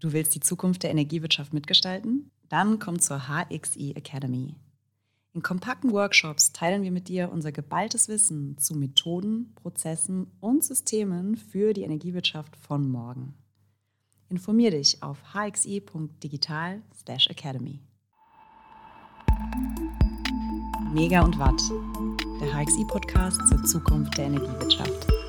Du willst die Zukunft der Energiewirtschaft mitgestalten? Dann komm zur HXI Academy. In kompakten Workshops teilen wir mit dir unser geballtes Wissen zu Methoden, Prozessen und Systemen für die Energiewirtschaft von morgen. Informier dich auf hxi.digital/academy. Mega und Watt, der HXI-Podcast zur Zukunft der Energiewirtschaft.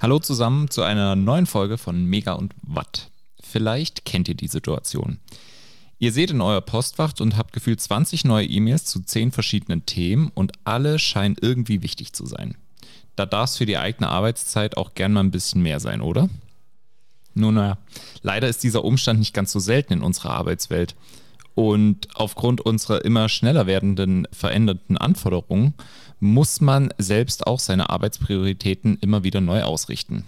Hallo zusammen zu einer neuen Folge von Mega und Watt. Vielleicht kennt ihr die Situation. Ihr seht in euer Postfach und habt gefühlt 20 neue E-Mails zu 10 verschiedenen Themen und alle scheinen irgendwie wichtig zu sein. Da darf es für die eigene Arbeitszeit auch gern mal ein bisschen mehr sein, oder? Nun, naja, leider ist dieser Umstand nicht ganz so selten in unserer Arbeitswelt. Und aufgrund unserer immer schneller werdenden veränderten Anforderungen muss man selbst auch seine Arbeitsprioritäten immer wieder neu ausrichten.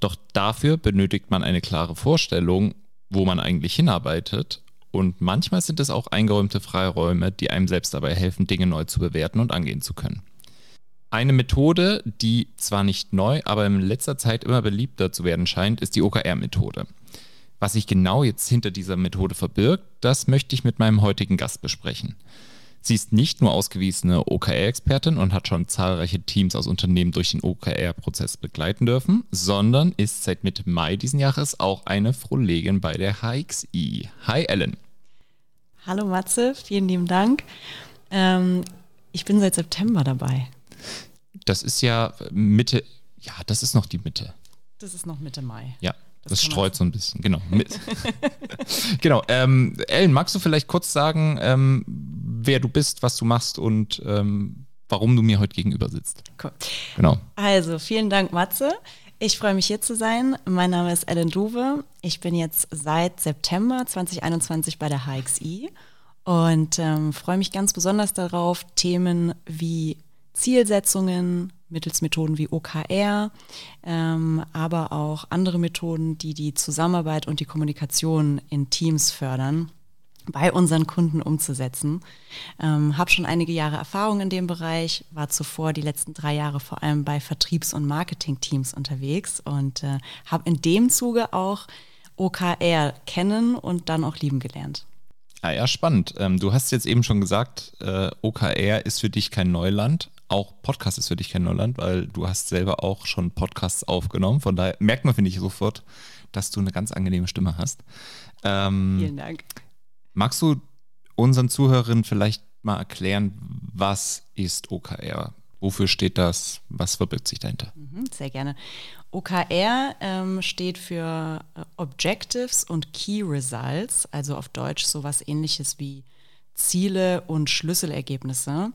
Doch dafür benötigt man eine klare Vorstellung, wo man eigentlich hinarbeitet. Und manchmal sind es auch eingeräumte Freiräume, die einem selbst dabei helfen, Dinge neu zu bewerten und angehen zu können. Eine Methode, die zwar nicht neu, aber in letzter Zeit immer beliebter zu werden scheint, ist die OKR-Methode. Was sich genau jetzt hinter dieser Methode verbirgt, das möchte ich mit meinem heutigen Gast besprechen. Sie ist nicht nur ausgewiesene OKR-Expertin und hat schon zahlreiche Teams aus Unternehmen durch den OKR-Prozess begleiten dürfen, sondern ist seit Mitte Mai diesen Jahres auch eine Kollegin bei der HXI. Hi Ellen. Hallo Matze, vielen lieben Dank. Ähm, ich bin seit September dabei. Das ist ja Mitte, ja, das ist noch die Mitte. Das ist noch Mitte Mai. Ja, das, das streut so ein bisschen, genau. genau. Ähm, Ellen, magst du vielleicht kurz sagen, ähm, wer du bist, was du machst und ähm, warum du mir heute gegenüber sitzt? Cool. Genau. Also, vielen Dank, Matze. Ich freue mich hier zu sein. Mein Name ist Ellen Duwe. Ich bin jetzt seit September 2021 bei der HXI und ähm, freue mich ganz besonders darauf, Themen wie Zielsetzungen, mittels Methoden wie OKR, ähm, aber auch andere Methoden, die die Zusammenarbeit und die Kommunikation in Teams fördern, bei unseren Kunden umzusetzen. Ähm, habe schon einige Jahre Erfahrung in dem Bereich, war zuvor die letzten drei Jahre vor allem bei Vertriebs- und Marketing-Teams unterwegs und äh, habe in dem Zuge auch OKR kennen und dann auch lieben gelernt. Ah ja, spannend. Ähm, du hast jetzt eben schon gesagt, äh, OKR ist für dich kein Neuland auch Podcast ist für dich kein Neuland, weil du hast selber auch schon Podcasts aufgenommen. Von daher merkt man, finde ich, sofort, dass du eine ganz angenehme Stimme hast. Ähm, Vielen Dank. Magst du unseren Zuhörerinnen vielleicht mal erklären, was ist OKR? Wofür steht das? Was verbirgt sich dahinter? Mhm, sehr gerne. OKR ähm, steht für äh, Objectives und Key Results, also auf Deutsch sowas ähnliches wie Ziele und Schlüsselergebnisse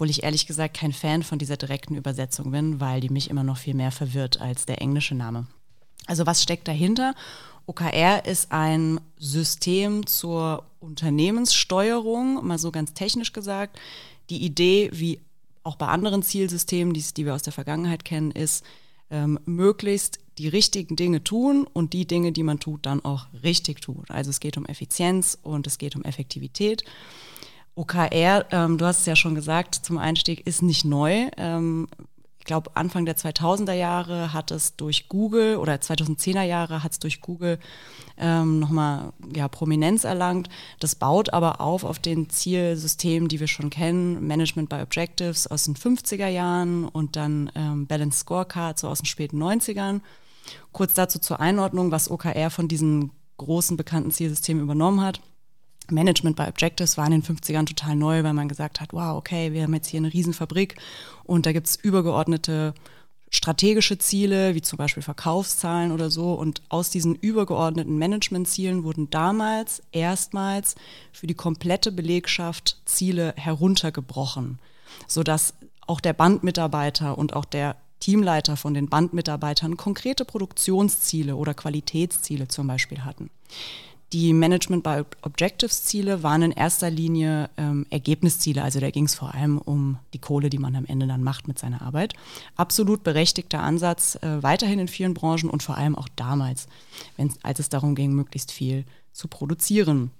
obwohl ich ehrlich gesagt kein Fan von dieser direkten Übersetzung bin, weil die mich immer noch viel mehr verwirrt als der englische Name. Also was steckt dahinter? OKR ist ein System zur Unternehmenssteuerung, mal so ganz technisch gesagt. Die Idee, wie auch bei anderen Zielsystemen, die, die wir aus der Vergangenheit kennen, ist, ähm, möglichst die richtigen Dinge tun und die Dinge, die man tut, dann auch richtig tun. Also es geht um Effizienz und es geht um Effektivität. OKR, ähm, du hast es ja schon gesagt, zum Einstieg ist nicht neu. Ähm, ich glaube, Anfang der 2000er Jahre hat es durch Google oder 2010er Jahre hat es durch Google ähm, nochmal ja, Prominenz erlangt. Das baut aber auf auf den Zielsystemen, die wir schon kennen, Management by Objectives aus den 50er Jahren und dann ähm, Balance Scorecard so aus den späten 90ern. Kurz dazu zur Einordnung, was OKR von diesen großen bekannten Zielsystemen übernommen hat. Management by Objectives war in den 50ern total neu, weil man gesagt hat, wow, okay, wir haben jetzt hier eine Riesenfabrik und da gibt es übergeordnete strategische Ziele, wie zum Beispiel Verkaufszahlen oder so. Und aus diesen übergeordneten Managementzielen wurden damals erstmals für die komplette Belegschaft Ziele heruntergebrochen, sodass auch der Bandmitarbeiter und auch der Teamleiter von den Bandmitarbeitern konkrete Produktionsziele oder Qualitätsziele zum Beispiel hatten. Die Management by Objectives Ziele waren in erster Linie ähm, Ergebnisziele, also da ging es vor allem um die Kohle, die man am Ende dann macht mit seiner Arbeit. Absolut berechtigter Ansatz, äh, weiterhin in vielen Branchen und vor allem auch damals, als es darum ging, möglichst viel zu produzieren.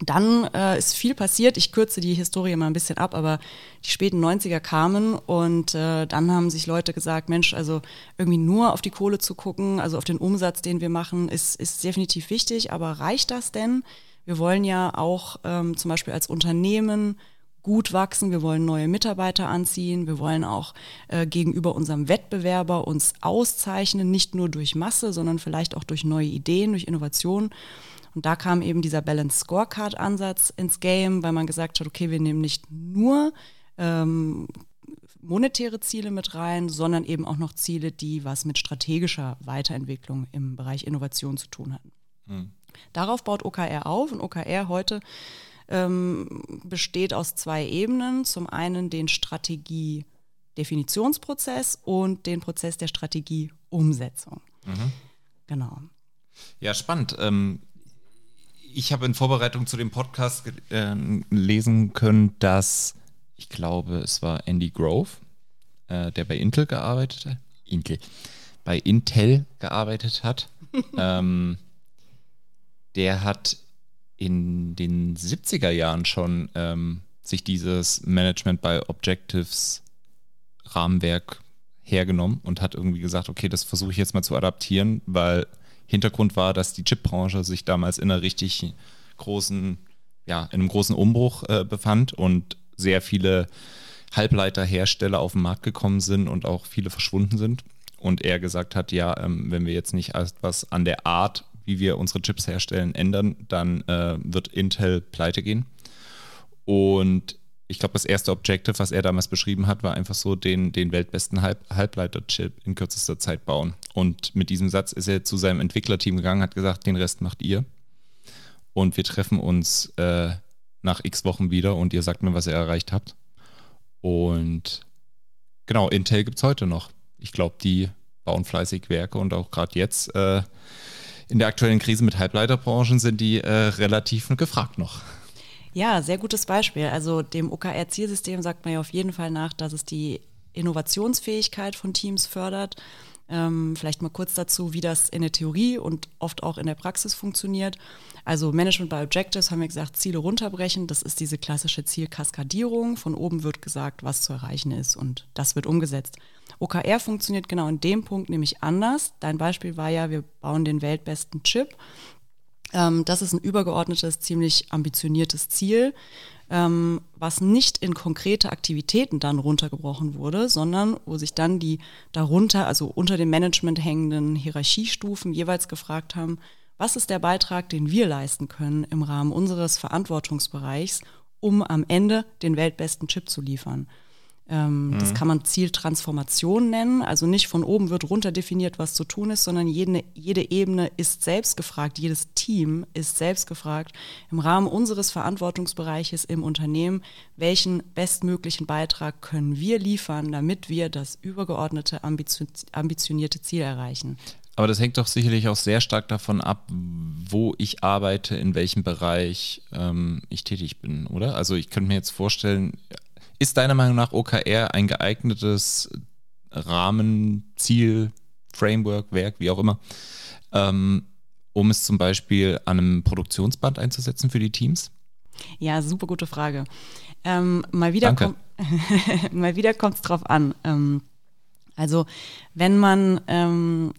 Dann äh, ist viel passiert. Ich kürze die Historie mal ein bisschen ab, aber die späten 90er kamen und äh, dann haben sich Leute gesagt, Mensch, also irgendwie nur auf die Kohle zu gucken, also auf den Umsatz, den wir machen, ist, ist definitiv wichtig, aber reicht das denn? Wir wollen ja auch ähm, zum Beispiel als Unternehmen gut wachsen, wir wollen neue Mitarbeiter anziehen, wir wollen auch äh, gegenüber unserem Wettbewerber uns auszeichnen, nicht nur durch Masse, sondern vielleicht auch durch neue Ideen, durch Innovationen. Und da kam eben dieser Balance Scorecard Ansatz ins Game, weil man gesagt hat, okay, wir nehmen nicht nur ähm, monetäre Ziele mit rein, sondern eben auch noch Ziele, die was mit strategischer Weiterentwicklung im Bereich Innovation zu tun hatten. Hm. Darauf baut OKR auf und OKR heute ähm, besteht aus zwei Ebenen. Zum einen den Strategie-Definitionsprozess und den Prozess der Strategie-Umsetzung. Mhm. Genau. Ja, spannend. Ähm, ich habe in Vorbereitung zu dem Podcast äh, lesen können, dass ich glaube, es war Andy Grove, äh, der bei Intel gearbeitet hat. Intel. Bei Intel gearbeitet hat. ähm, der hat in den 70er Jahren schon ähm, sich dieses Management by Objectives Rahmenwerk hergenommen und hat irgendwie gesagt, okay, das versuche ich jetzt mal zu adaptieren, weil Hintergrund war, dass die Chipbranche sich damals in einer richtig großen, ja, in einem großen Umbruch äh, befand und sehr viele Halbleiterhersteller auf den Markt gekommen sind und auch viele verschwunden sind. Und er gesagt hat, ja, ähm, wenn wir jetzt nicht etwas an der Art wie wir unsere Chips herstellen, ändern, dann äh, wird Intel pleite gehen. Und ich glaube, das erste Objective, was er damals beschrieben hat, war einfach so den, den weltbesten Halb Halbleiter-Chip in kürzester Zeit bauen. Und mit diesem Satz ist er zu seinem Entwicklerteam gegangen, hat gesagt, den Rest macht ihr. Und wir treffen uns äh, nach x Wochen wieder und ihr sagt mir, was ihr erreicht habt. Und genau, Intel gibt es heute noch. Ich glaube, die bauen fleißig Werke und auch gerade jetzt äh, in der aktuellen Krise mit Halbleiterbranchen sind die äh, relativ gefragt noch. Ja, sehr gutes Beispiel. Also dem OKR-Zielsystem sagt man ja auf jeden Fall nach, dass es die Innovationsfähigkeit von Teams fördert. Ähm, vielleicht mal kurz dazu, wie das in der Theorie und oft auch in der Praxis funktioniert. Also Management by Objectives haben wir gesagt, Ziele runterbrechen. Das ist diese klassische Zielkaskadierung. Von oben wird gesagt, was zu erreichen ist und das wird umgesetzt. OKR funktioniert genau in dem Punkt nämlich anders. Dein Beispiel war ja, wir bauen den weltbesten Chip. Ähm, das ist ein übergeordnetes, ziemlich ambitioniertes Ziel, ähm, was nicht in konkrete Aktivitäten dann runtergebrochen wurde, sondern wo sich dann die darunter, also unter dem Management hängenden Hierarchiestufen jeweils gefragt haben, was ist der Beitrag, den wir leisten können im Rahmen unseres Verantwortungsbereichs, um am Ende den weltbesten Chip zu liefern. Ähm, mhm. Das kann man Zieltransformation nennen. Also nicht von oben wird runter definiert, was zu tun ist, sondern jede, jede Ebene ist selbst gefragt, jedes Team ist selbst gefragt, im Rahmen unseres Verantwortungsbereiches im Unternehmen, welchen bestmöglichen Beitrag können wir liefern, damit wir das übergeordnete, ambitionierte Ziel erreichen. Aber das hängt doch sicherlich auch sehr stark davon ab, wo ich arbeite, in welcem Bereich ähm, ich tätig bin, oder? Also ich könnte mir jetzt vorstellen, ist deiner Meinung nach OKR ein geeignetes Rahmenziel, Framework, Werk, wie auch immer, ähm, um es zum Beispiel an einem Produktionsband einzusetzen für die Teams? Ja, super gute Frage. Ähm, mal wieder kommt es drauf an. Ähm, also wenn man ähm,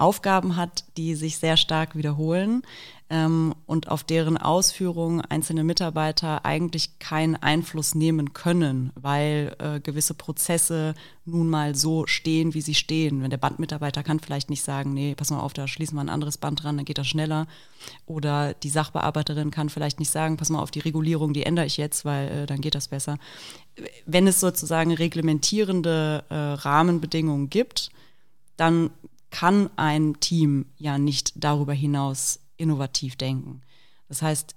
Aufgaben hat, die sich sehr stark wiederholen, ähm, und auf deren Ausführung einzelne Mitarbeiter eigentlich keinen Einfluss nehmen können, weil äh, gewisse Prozesse nun mal so stehen, wie sie stehen. Wenn der Bandmitarbeiter kann vielleicht nicht sagen, nee, pass mal auf, da schließen wir ein anderes Band dran, dann geht das schneller. Oder die Sachbearbeiterin kann vielleicht nicht sagen, pass mal auf, die Regulierung, die ändere ich jetzt, weil äh, dann geht das besser. Wenn es sozusagen reglementierende äh, Rahmenbedingungen gibt, dann kann ein Team ja nicht darüber hinaus innovativ denken. Das heißt,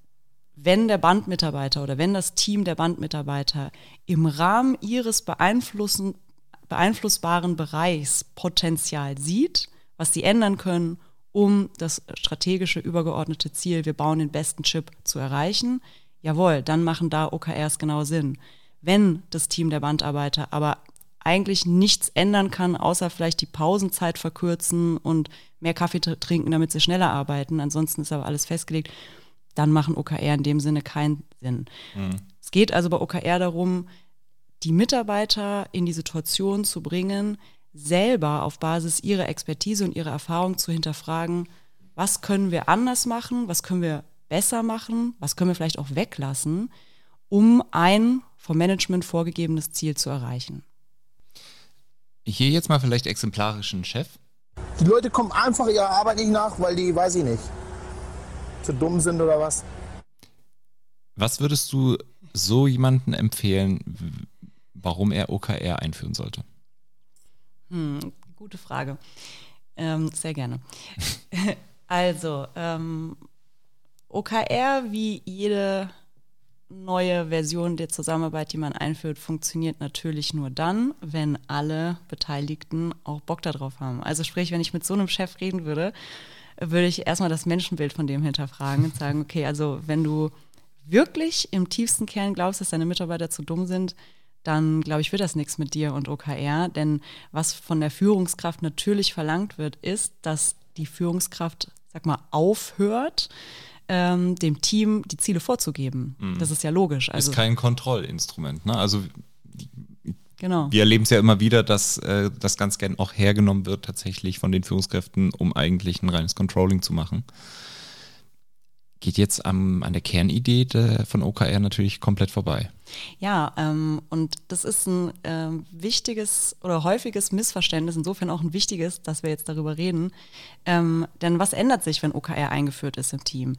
wenn der Bandmitarbeiter oder wenn das Team der Bandmitarbeiter im Rahmen ihres beeinflussbaren Bereichs Potenzial sieht, was sie ändern können, um das strategische übergeordnete Ziel, wir bauen den besten Chip zu erreichen, jawohl, dann machen da OKRs genau Sinn. Wenn das Team der Bandarbeiter aber eigentlich nichts ändern kann, außer vielleicht die Pausenzeit verkürzen und mehr Kaffee trinken, damit sie schneller arbeiten. Ansonsten ist aber alles festgelegt. dann machen OKR in dem Sinne keinen Sinn. Mhm. Es geht also bei OKR darum, die Mitarbeiter in die Situation zu bringen, selber auf Basis ihrer Expertise und ihrer Erfahrung zu hinterfragen, was können wir anders machen, was können wir besser machen, was können wir vielleicht auch weglassen, um ein vom Management vorgegebenes Ziel zu erreichen. Hier jetzt mal vielleicht exemplarischen Chef. Die Leute kommen einfach ihrer Arbeit nicht nach, weil die, weiß ich nicht, zu dumm sind oder was. Was würdest du so jemanden empfehlen, warum er OKR einführen sollte? Hm, gute Frage. Ähm, sehr gerne. also, ähm, OKR, wie jede neue Version der Zusammenarbeit, die man einführt, funktioniert natürlich nur dann, wenn alle Beteiligten auch Bock darauf haben. Also sprich, wenn ich mit so einem Chef reden würde, würde ich erstmal das Menschenbild von dem hinterfragen und sagen, okay, also wenn du wirklich im tiefsten Kern glaubst, dass deine Mitarbeiter zu dumm sind, dann glaube ich, wird das nichts mit dir und OKR. Denn was von der Führungskraft natürlich verlangt wird, ist, dass die Führungskraft, sag mal, aufhört, ähm, dem Team die Ziele vorzugeben. Mhm. Das ist ja logisch. Also, ist kein Kontrollinstrument. Ne? Also Genau. Wir erleben es ja immer wieder, dass äh, das ganz gern auch hergenommen wird, tatsächlich von den Führungskräften, um eigentlich ein reines Controlling zu machen. Geht jetzt am, an der Kernidee de, von OKR natürlich komplett vorbei. Ja, ähm, und das ist ein äh, wichtiges oder häufiges Missverständnis, insofern auch ein wichtiges, dass wir jetzt darüber reden. Ähm, denn was ändert sich, wenn OKR eingeführt ist im Team?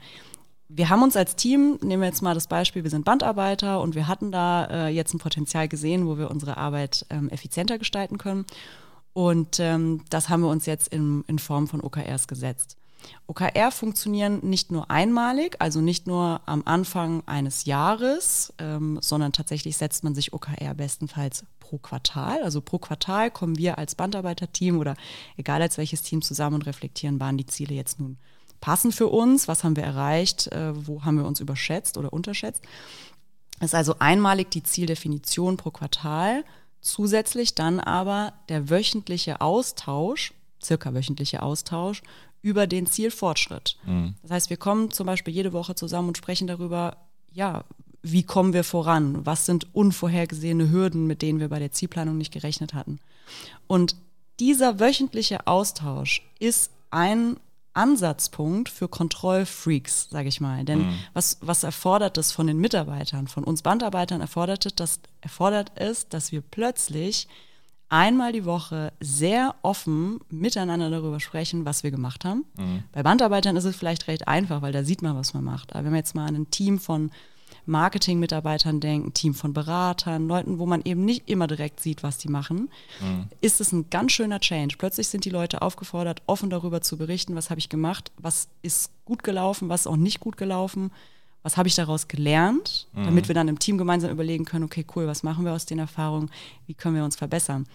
wir haben uns als Team, nehmen wir jetzt mal das Beispiel, wir sind Bandarbeiter und wir hatten da äh, jetzt ein Potenzial gesehen, wo wir unsere Arbeit ähm, effizienter gestalten können. Und ähm, das haben wir uns jetzt in, in Form von OKRs gesetzt. OKR funktionieren nicht nur einmalig, also nicht nur am Anfang eines Jahres, ähm, sondern tatsächlich setzt man sich OKR bestenfalls pro Quartal. Also pro Quartal kommen wir als Bandarbeiterteam oder egal als welches Team zusammen und reflektieren, waren die Ziele jetzt nun passen für uns, was haben wir erreicht, äh, wo haben wir uns überschätzt oder unterschätzt. Das ist also einmalig die Zieldefinition pro Quartal, zusätzlich dann aber der wöchentliche Austausch, circa wöchentliche Austausch über den Zielfortschritt. Mhm. Das heißt, wir kommen zum Beispiel jede Woche zusammen und sprechen darüber, ja, wie kommen wir voran? Was sind unvorhergesehene Hürden, mit denen wir bei der Zielplanung nicht gerechnet hatten? Und dieser wöchentliche Austausch ist ein Ansatzpunkt für Kontrollfreaks, sage ich mal. Denn mhm. was, was erfordert es von den Mitarbeitern, von uns Bandarbeitern erfordert es, dass, erfordert es, dass wir plötzlich einmal die Woche sehr offen miteinander darüber sprechen, was wir gemacht haben. Mhm. Bei Bandarbeitern ist es vielleicht recht einfach, weil da sieht man, was man macht. Aber wenn wir jetzt mal an ein Team von Marketing-Mitarbeitern denken, Team von Beratern, Leuten, wo man eben nicht immer direkt sieht, was die machen, mhm. ist es ein ganz schöner Change. Plötzlich sind die Leute aufgefordert, offen darüber zu berichten, was habe ich gemacht, was ist gut gelaufen, was ist auch nicht gut gelaufen, was habe ich daraus gelernt, mhm. damit wir dann im Team gemeinsam überlegen können, okay, cool, was machen wir aus den Erfahrungen, wie können wir uns verbessern.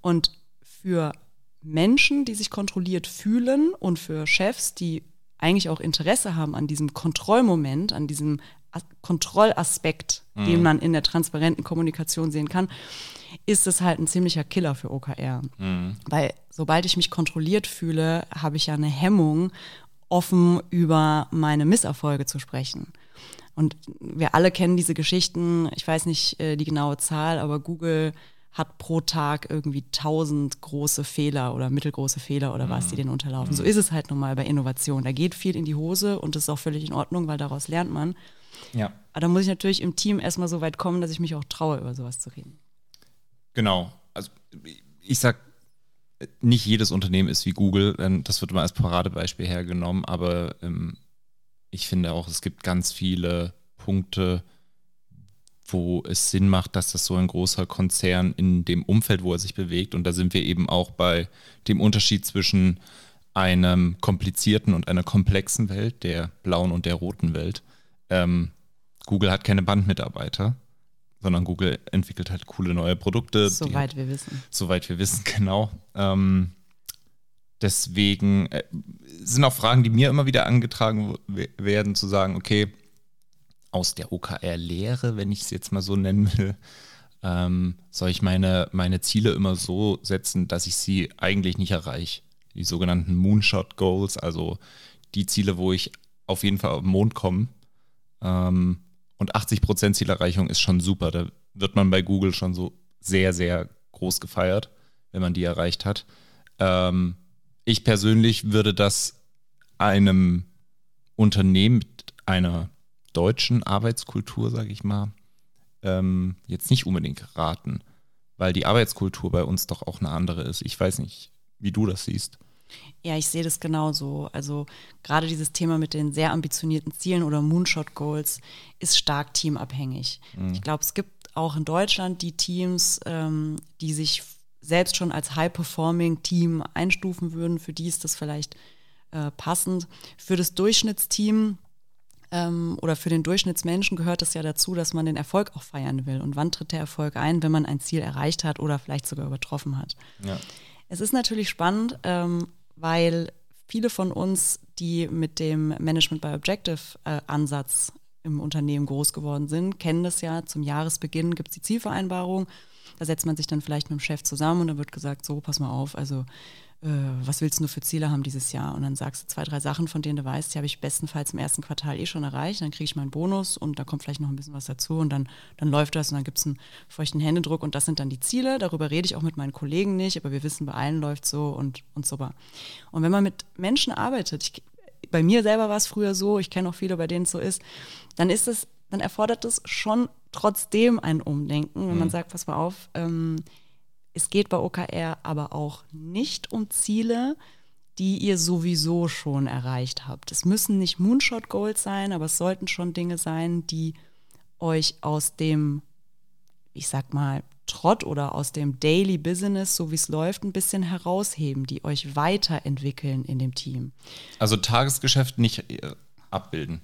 Und für Menschen, die sich kontrolliert fühlen und für Chefs, die eigentlich auch Interesse haben an diesem Kontrollmoment, an diesem Kontrollaspekt, mhm. den man in der transparenten Kommunikation sehen kann, ist es halt ein ziemlicher Killer für OKR. Mhm. Weil sobald ich mich kontrolliert fühle, habe ich ja eine Hemmung, offen über meine Misserfolge zu sprechen. Und wir alle kennen diese Geschichten, ich weiß nicht äh, die genaue Zahl, aber Google hat pro Tag irgendwie tausend große Fehler oder mittelgroße Fehler oder was, die mhm. den unterlaufen. So mhm. ist es halt nun mal bei Innovation. Da geht viel in die Hose und das ist auch völlig in Ordnung, weil daraus lernt man. Ja. Aber da muss ich natürlich im Team erstmal so weit kommen, dass ich mich auch traue, über sowas zu reden. Genau. Also ich sag, nicht jedes Unternehmen ist wie Google, das wird immer als Paradebeispiel hergenommen, aber ähm, ich finde auch, es gibt ganz viele Punkte, wo es Sinn macht, dass das so ein großer Konzern in dem Umfeld, wo er sich bewegt, und da sind wir eben auch bei dem Unterschied zwischen einem komplizierten und einer komplexen Welt, der blauen und der roten Welt, ähm, Google hat keine Bandmitarbeiter, sondern Google entwickelt halt coole neue Produkte. Soweit wir wissen. Soweit wir wissen, genau. Ähm, deswegen äh, sind auch Fragen, die mir immer wieder angetragen werden, zu sagen, okay, aus der OKR-Lehre, wenn ich es jetzt mal so nennen will, ähm, soll ich meine, meine Ziele immer so setzen, dass ich sie eigentlich nicht erreiche. Die sogenannten Moonshot Goals, also die Ziele, wo ich auf jeden Fall auf den Mond komme, Ähm, und 80% Zielerreichung ist schon super. Da wird man bei Google schon so sehr, sehr groß gefeiert, wenn man die erreicht hat. Ähm, ich persönlich würde das einem Unternehmen mit einer deutschen Arbeitskultur, sage ich mal, ähm, jetzt nicht unbedingt raten, weil die Arbeitskultur bei uns doch auch eine andere ist. Ich weiß nicht, wie du das siehst. Ja, ich sehe das genauso. Also gerade dieses Thema mit den sehr ambitionierten Zielen oder Moonshot-Goals ist stark teamabhängig. Mhm. Ich glaube, es gibt auch in Deutschland die Teams, ähm, die sich selbst schon als High-Performing-Team einstufen würden. Für die ist das vielleicht äh, passend. Für das Durchschnittsteam ähm, oder für den Durchschnittsmenschen gehört es ja dazu, dass man den Erfolg auch feiern will. Und wann tritt der Erfolg ein, wenn man ein Ziel erreicht hat oder vielleicht sogar übertroffen hat? Ja. Es ist natürlich spannend, ähm, weil viele von uns, die mit dem Management by Objective äh, Ansatz im Unternehmen groß geworden sind, kennen das ja. Zum Jahresbeginn gibt es die Zielvereinbarung. Da setzt man sich dann vielleicht mit dem Chef zusammen und dann wird gesagt, so, pass mal auf, also äh, was willst du für Ziele haben dieses Jahr? Und dann sagst du zwei, drei Sachen, von denen du weißt, die habe ich bestenfalls im ersten Quartal eh schon erreicht. Dann kriege ich meinen Bonus und da kommt vielleicht noch ein bisschen was dazu und dann, dann läuft das und dann gibt es einen feuchten Händedruck und das sind dann die Ziele. Darüber rede ich auch mit meinen Kollegen nicht, aber wir wissen, bei allen läuft so und, und so. Und wenn man mit Menschen arbeitet, ich, bei mir selber war es früher so, ich kenne auch viele, bei denen es so ist, dann ist es, dann erfordert es schon trotzdem ein Umdenken, wenn mhm. man sagt, pass mal auf, ähm, es geht bei OKR aber auch nicht um Ziele, die ihr sowieso schon erreicht habt. Es müssen nicht Moonshot Goals sein, aber es sollten schon Dinge sein, die euch aus dem, ich sag mal, Trott oder aus dem Daily Business, so wie es läuft, ein bisschen herausheben, die euch weiterentwickeln in dem Team. Also Tagesgeschäft nicht äh, abbilden.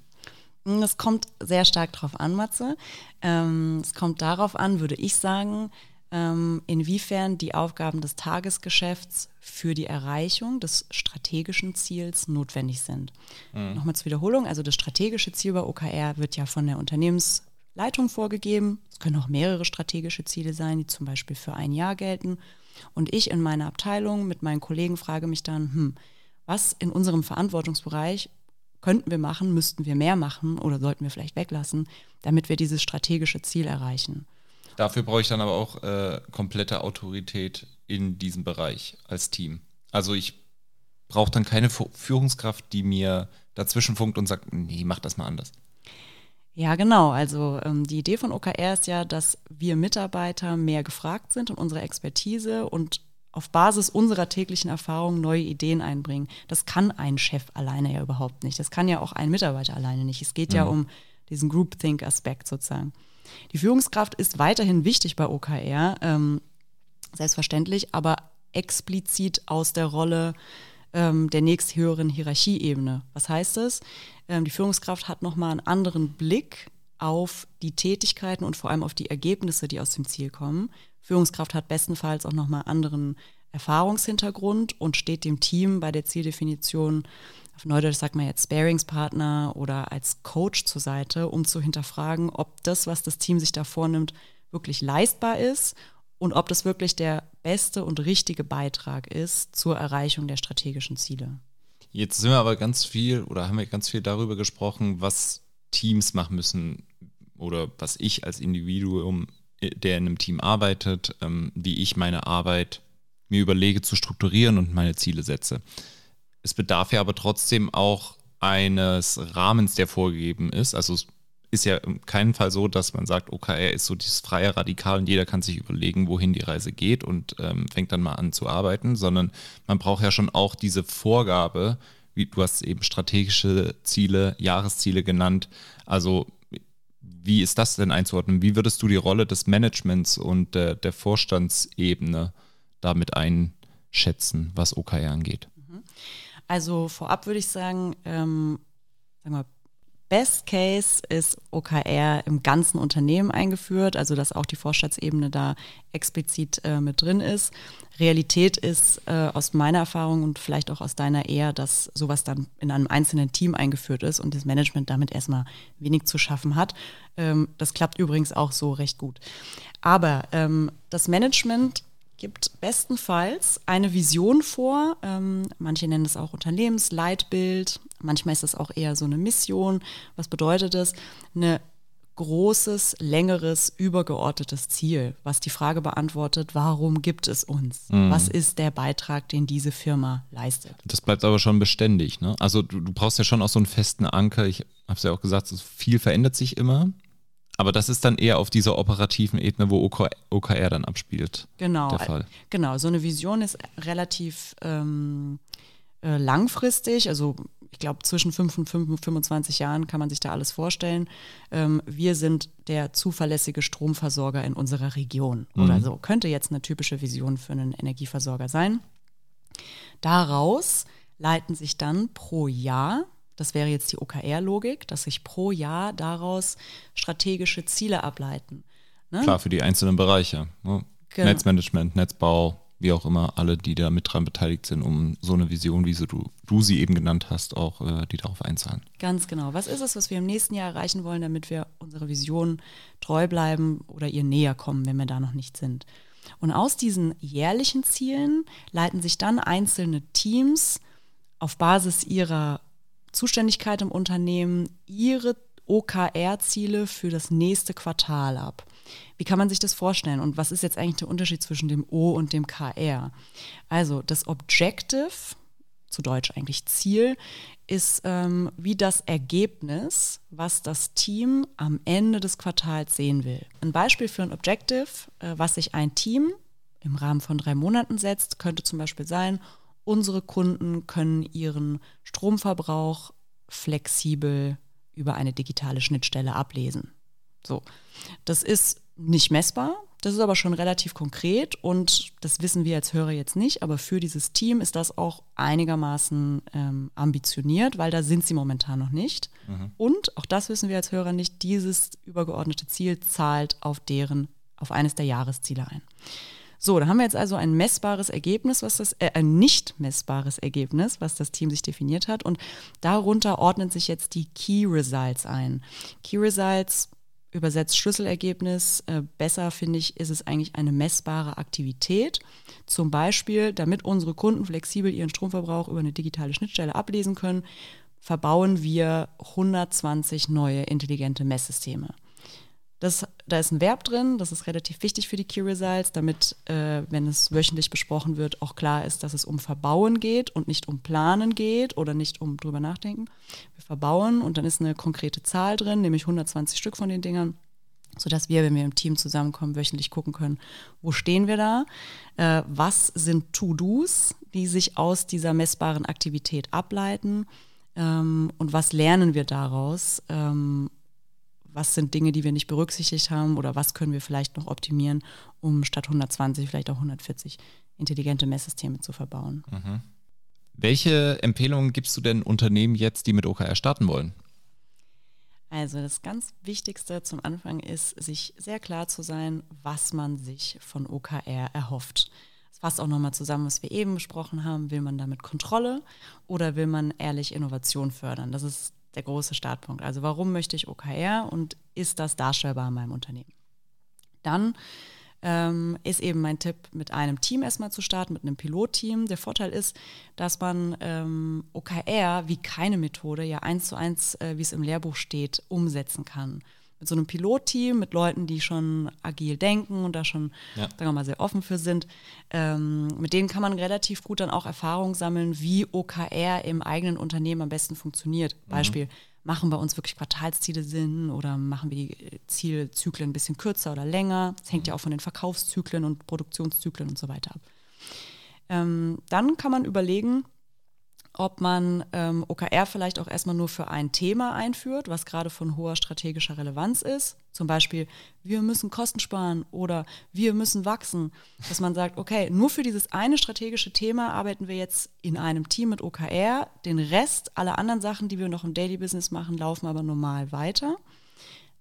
Es kommt sehr stark darauf an, Matze. Ähm, es kommt darauf an, würde ich sagen, ähm, inwiefern die Aufgaben des Tagesgeschäfts für die Erreichung des strategischen Ziels notwendig sind. Mhm. Nochmal zur Wiederholung, also das strategische Ziel bei OKR wird ja von der Unternehmensleitung vorgegeben. Es können auch mehrere strategische Ziele sein, die zum Beispiel für ein Jahr gelten. Und ich in meiner Abteilung mit meinen Kollegen frage mich dann, hm, was in unserem Verantwortungsbereich könnten wir machen, müssten wir mehr machen oder sollten wir vielleicht weglassen, damit wir dieses strategische Ziel erreichen. Dafür brauche ich dann aber auch äh, komplette Autorität in diesem Bereich als Team. Also ich brauche dann keine Führungskraft, die mir dazwischen funkt und sagt, nee, mach das mal anders. Ja, genau. Also ähm, die Idee von OKR ist ja, dass wir Mitarbeiter mehr gefragt sind und unsere Expertise und auf Basis unserer täglichen Erfahrungen neue Ideen einbringen. Das kann ein Chef alleine ja überhaupt nicht. Das kann ja auch ein Mitarbeiter alleine nicht. Es geht mhm. ja um diesen Groupthink-Aspekt sozusagen. Die Führungskraft ist weiterhin wichtig bei OKR, ähm, selbstverständlich, aber explizit aus der Rolle ähm, der nächsthöheren Hierarchieebene. Was heißt das? Ähm, die Führungskraft hat nochmal einen anderen Blick auf die Tätigkeiten und vor allem auf die Ergebnisse, die aus dem Ziel kommen. Führungskraft hat bestenfalls auch nochmal anderen Erfahrungshintergrund und steht dem Team bei der Zieldefinition auf Neudeutsch sagt man jetzt Sparingspartner oder als Coach zur Seite, um zu hinterfragen, ob das, was das Team sich da vornimmt, wirklich leistbar ist und ob das wirklich der beste und richtige Beitrag ist zur Erreichung der strategischen Ziele. Jetzt sind wir aber ganz viel oder haben wir ganz viel darüber gesprochen, was Teams machen müssen oder was ich als Individuum, der in einem Team arbeitet, ähm, wie ich meine Arbeit mir überlege zu strukturieren und meine Ziele setze. Es bedarf ja aber trotzdem auch eines Rahmens, der vorgegeben ist. Also es ist ja in keinem Fall so, dass man sagt, OKR ist so dieses freie Radikal und jeder kann sich überlegen, wohin die Reise geht und ähm, fängt dann mal an zu arbeiten, sondern man braucht ja schon auch diese Vorgabe, wie du hast eben strategische Ziele, Jahresziele genannt. Also wie ist das denn einzuordnen? Wie würdest du die Rolle des Managements und der, der Vorstandsebene damit einschätzen, was OKR angeht? Also vorab würde ich sagen, ähm, sagen wir, Best Case ist OKR im ganzen Unternehmen eingeführt, also dass auch die Vorstandsebene da explizit äh, mit drin ist. Realität ist äh, aus meiner Erfahrung und vielleicht auch aus deiner eher, dass sowas dann in einem einzelnen Team eingeführt ist und das Management damit erstmal wenig zu schaffen hat. Ähm, das klappt übrigens auch so recht gut. Aber ähm, das Management gibt bestenfalls eine Vision vor. Ähm, manche nennen es auch Unternehmensleitbild. Manchmal ist es auch eher so eine Mission. Was bedeutet das? Eine großes, längeres, übergeordnetes Ziel, was die Frage beantwortet, warum gibt es uns? Mhm. Was ist der Beitrag, den diese Firma leistet? Das bleibt aber schon beständig. Ne? Also du, du brauchst ja schon auch so einen festen Anker. Ich habe es ja auch gesagt, viel verändert sich immer. Aber das ist dann eher auf dieser operativen Ebene, wo OK, OKR dann abspielt. Genau. Der Fall. Genau, so eine Vision ist relativ ähm, äh, langfristig. Also ich glaube, zwischen 5 und 25 Jahren kann man sich da alles vorstellen. Ähm, wir sind der zuverlässige Stromversorger in unserer Region. Mhm. Oder so könnte jetzt eine typische Vision für einen Energieversorger sein. Daraus leiten sich dann pro Jahr das wäre jetzt die OKR-Logik, dass sich pro Jahr daraus strategische Ziele ableiten. Ne? Klar, für die einzelnen Bereiche. Ne? Genau. Netzmanagement, Netzbau, wie auch immer, alle, die da mit dran beteiligt sind, um so eine Vision, wie so du, du sie eben genannt hast, auch äh, die darauf einzahlen. Ganz genau. Was ist es, was wir im nächsten Jahr erreichen wollen, damit wir unserer Vision treu bleiben oder ihr näher kommen, wenn wir da noch nicht sind? Und aus diesen jährlichen Zielen leiten sich dann einzelne Teams auf Basis ihrer Zuständigkeit im Unternehmen ihre OKR-Ziele für das nächste Quartal ab. Wie kann man sich das vorstellen und was ist jetzt eigentlich der Unterschied zwischen dem O und dem KR? Also das Objective, zu Deutsch eigentlich Ziel, ist ähm, wie das Ergebnis, was das Team am Ende des Quartals sehen will. Ein Beispiel für ein Objective, äh, was sich ein Team im Rahmen von drei Monaten setzt, könnte zum Beispiel sein, unsere Kunden können ihren Stromverbrauch flexibel über eine digitale Schnittstelle ablesen. So, das ist nicht messbar, das ist aber schon relativ konkret und das wissen wir als Hörer jetzt nicht, aber für dieses Team ist das auch einigermaßen ähm, ambitioniert, weil da sind sie momentan noch nicht. Mhm. Und auch das wissen wir als Hörer nicht, dieses übergeordnete Ziel zahlt auf deren, auf eines der Jahresziele ein. So, da haben wir jetzt also ein messbares Ergebnis, was das, äh, ein nicht messbares Ergebnis, was das Team sich definiert hat. Und darunter ordnen sich jetzt die Key Results ein. Key Results übersetzt Schlüsselergebnis. Äh, besser finde ich, ist es eigentlich eine messbare Aktivität. Zum Beispiel, damit unsere Kunden flexibel ihren Stromverbrauch über eine digitale Schnittstelle ablesen können, verbauen wir 120 neue intelligente Messsysteme. Das, da ist ein Verb drin, das ist relativ wichtig für die Key Results, damit, äh, wenn es wöchentlich besprochen wird, auch klar ist, dass es um Verbauen geht und nicht um Planen geht oder nicht um drüber nachdenken. Wir verbauen und dann ist eine konkrete Zahl drin, nämlich 120 Stück von den Dingern, sodass wir, wenn wir im Team zusammenkommen, wöchentlich gucken können, wo stehen wir da, äh, was sind To-Dos, die sich aus dieser messbaren Aktivität ableiten ähm, und was lernen wir daraus. Ähm, was sind Dinge, die wir nicht berücksichtigt haben oder was können wir vielleicht noch optimieren, um statt 120 vielleicht auch 140 intelligente Messsysteme zu verbauen. Mhm. Welche Empfehlungen gibst du denn Unternehmen jetzt, die mit OKR starten wollen? Also das ganz Wichtigste zum Anfang ist, sich sehr klar zu sein, was man sich von OKR erhofft. Das fasst auch nochmal zusammen, was wir eben besprochen haben. Will man damit Kontrolle oder will man ehrlich Innovation fördern? Das ist der große Startpunkt. Also warum möchte ich OKR und ist das darstellbar in meinem Unternehmen? Dann ähm, ist eben mein Tipp, mit einem Team erstmal zu starten, mit einem Pilotteam. Der Vorteil ist, dass man ähm, OKR wie keine Methode ja eins zu eins, äh, wie es im Lehrbuch steht, umsetzen kann mit so einem Pilotteam, mit Leuten, die schon agil denken und da schon, ja. sagen wir mal, sehr offen für sind. Ähm, mit denen kann man relativ gut dann auch Erfahrung sammeln, wie OKR im eigenen Unternehmen am besten funktioniert. Mhm. Beispiel, machen bei uns wirklich Quartalsziele Sinn oder machen wir die Zielzyklen ein bisschen kürzer oder länger? Das hängt mhm. ja auch von den Verkaufszyklen und Produktionszyklen und so weiter ab. Ähm, dann kann man überlegen, ob man ähm, OKR vielleicht auch erstmal nur für ein Thema einführt, was gerade von hoher strategischer Relevanz ist. Zum Beispiel, wir müssen Kosten sparen oder wir müssen wachsen. Dass man sagt, okay, nur für dieses eine strategische Thema arbeiten wir jetzt in einem Team mit OKR. Den Rest, alle anderen Sachen, die wir noch im Daily Business machen, laufen aber normal weiter.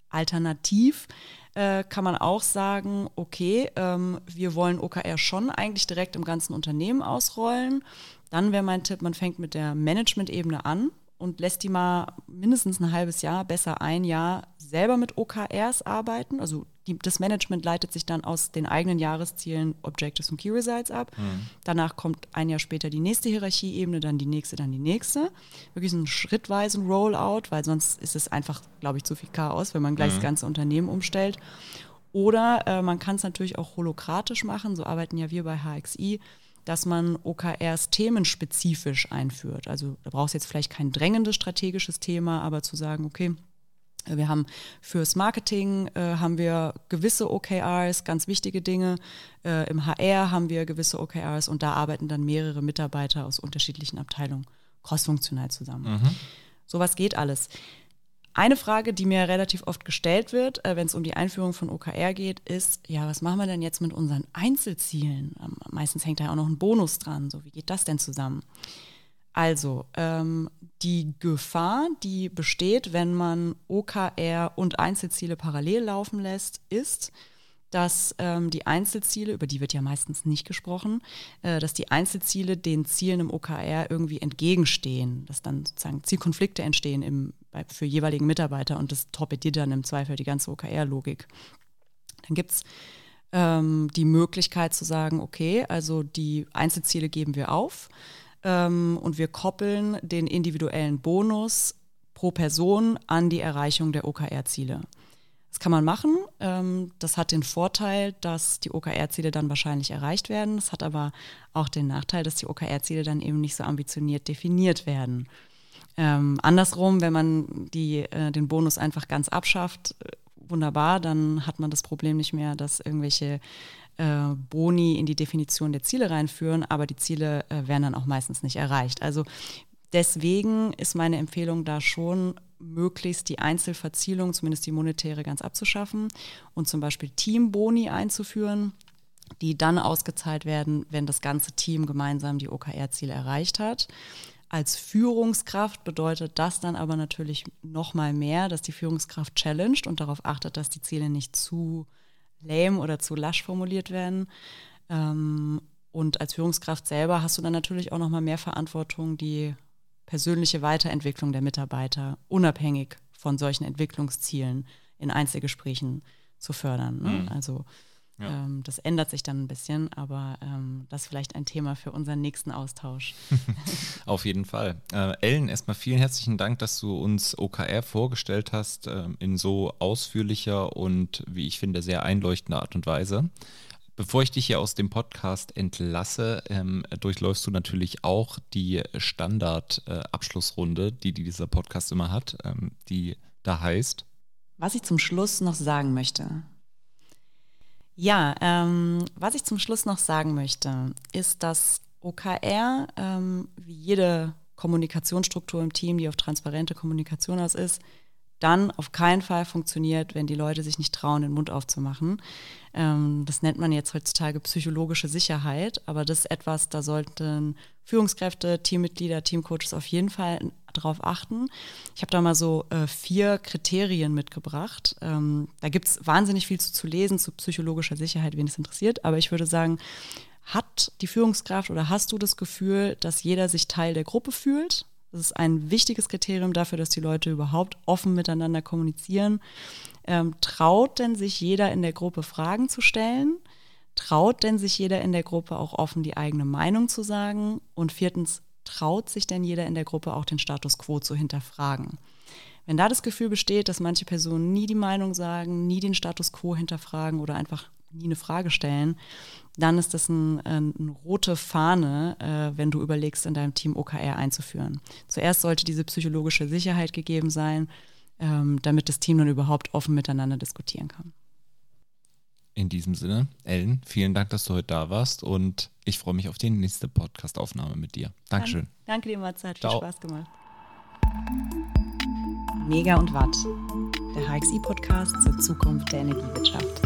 Alternativ äh, kann man auch sagen, okay, ähm, wir wollen OKR schon eigentlich direkt im ganzen Unternehmen ausrollen. Dann wäre mein Tipp, man fängt mit der Management-Ebene an und lässt die mal mindestens ein halbes Jahr, besser ein Jahr selber mit OKRs arbeiten. Also die, das Management leitet sich dann aus den eigenen Jahreszielen Objectives und Key Results ab. Mhm. Danach kommt ein Jahr später die nächste Hierarchieebene, dann die nächste, dann die nächste. Wirklich so ein schrittweisen Rollout, weil sonst ist es einfach, glaube ich, zu viel Chaos, wenn man gleich mhm. das ganze Unternehmen umstellt. Oder äh, man kann es natürlich auch holokratisch machen, so arbeiten ja wir bei HXI, dass man OKRs themenspezifisch einführt. Also da brauchst du jetzt vielleicht kein drängendes strategisches Thema, aber zu sagen, okay, wir haben fürs Marketing äh, haben wir gewisse OKRs, ganz wichtige Dinge. Äh, Im HR haben wir gewisse OKRs und da arbeiten dann mehrere Mitarbeiter aus unterschiedlichen Abteilungen crossfunktional zusammen. Mhm. Sowas geht alles. Eine Frage, die mir relativ oft gestellt wird, äh, wenn es um die Einführung von OKR geht, ist, ja, was machen wir denn jetzt mit unseren Einzelzielen? Ähm, meistens hängt da ja auch noch ein Bonus dran. So, wie geht das denn zusammen? Also, ähm, die Gefahr, die besteht, wenn man OKR und Einzelziele parallel laufen lässt, ist, dass ähm, die Einzelziele, über die wird ja meistens nicht gesprochen, äh, dass die Einzelziele den Zielen im OKR irgendwie entgegenstehen, dass dann sozusagen Zielkonflikte entstehen im, bei, für jeweiligen Mitarbeiter und das torpediert dann im Zweifel die ganze OKR-Logik. Dann gibt es ähm, die Möglichkeit zu sagen, okay, also die Einzelziele geben wir auf ähm, und wir koppeln den individuellen Bonus pro Person an die Erreichung der OKR-Ziele. Das kann man machen. Ähm, das hat den Vorteil, dass die OKR-Ziele dann wahrscheinlich erreicht werden. Das hat aber auch den Nachteil, dass die OKR-Ziele dann eben nicht so ambitioniert definiert werden. Ähm, andersrum, wenn man die, äh, den Bonus einfach ganz abschafft, äh, wunderbar, dann hat man das Problem nicht mehr, dass irgendwelche äh, Boni in die Definition der Ziele reinführen, aber die Ziele äh, werden dann auch meistens nicht erreicht. Also deswegen ist meine Empfehlung da schon, möglichst die Einzelverzielung, zumindest die monetäre, ganz abzuschaffen und zum Beispiel Teamboni einzuführen, die dann ausgezahlt werden, wenn das ganze Team gemeinsam die OKR-Ziele erreicht hat. Als Führungskraft bedeutet das dann aber natürlich noch mal mehr, dass die Führungskraft challenged und darauf achtet, dass die Ziele nicht zu lame oder zu lasch formuliert werden. Ähm, und als Führungskraft selber hast du dann natürlich auch noch mal mehr Verantwortung, die persönliche Weiterentwicklung der Mitarbeiter unabhängig von solchen Entwicklungszielen in Einzelgesprächen zu fördern. Ne? Mhm. Also ja. ähm, das ändert sich dann ein bisschen, aber ähm, das ist vielleicht ein Thema für unseren nächsten Austausch. Auf jeden Fall. Äh, Ellen, erstmal vielen herzlichen Dank, dass du uns OKR vorgestellt hast äh, in so ausführlicher und, wie ich finde, sehr einleuchtender Art und Weise. Bevor ich dich hier aus dem Podcast entlasse, ähm, durchläufst du natürlich auch die Standard-Abschlussrunde, äh, die dieser Podcast immer hat, ähm, die da heißt. Was ich zum Schluss noch sagen möchte. Ja, ähm, was ich zum Schluss noch sagen möchte, ist, dass OKR, ähm, wie jede Kommunikationsstruktur im Team, die auf transparente Kommunikation aus ist, dann auf keinen Fall funktioniert, wenn die Leute sich nicht trauen, den Mund aufzumachen. Ähm, das nennt man jetzt heutzutage psychologische Sicherheit, aber das ist etwas, da sollten Führungskräfte, Teammitglieder, Teamcoaches auf jeden Fall darauf achten. Ich habe da mal so äh, vier Kriterien mitgebracht. Ähm, da gibt es wahnsinnig viel zu, zu lesen zu psychologischer Sicherheit, wen es interessiert, aber ich würde sagen, hat die Führungskraft oder hast du das Gefühl, dass jeder sich Teil der Gruppe fühlt? Das ist ein wichtiges Kriterium dafür, dass die Leute überhaupt offen miteinander kommunizieren. Ähm, traut denn sich jeder in der Gruppe Fragen zu stellen? Traut denn sich jeder in der Gruppe auch offen die eigene Meinung zu sagen? Und viertens, traut sich denn jeder in der Gruppe auch den Status quo zu hinterfragen? Wenn da das Gefühl besteht, dass manche Personen nie die Meinung sagen, nie den Status quo hinterfragen oder einfach nie eine Frage stellen, dann ist das ein, eine rote Fahne, äh, wenn du überlegst, in deinem Team OKR einzuführen. Zuerst sollte diese psychologische Sicherheit gegeben sein, ähm, damit das Team dann überhaupt offen miteinander diskutieren kann. In diesem Sinne, Ellen, vielen Dank, dass du heute da warst und ich freue mich auf die nächste Podcast-Aufnahme mit dir. Dankeschön. Danke, danke dir, Matze, hat viel Spaß gemacht. Mega und Watt, der HXI-Podcast zur Zukunft der Energiewirtschaft.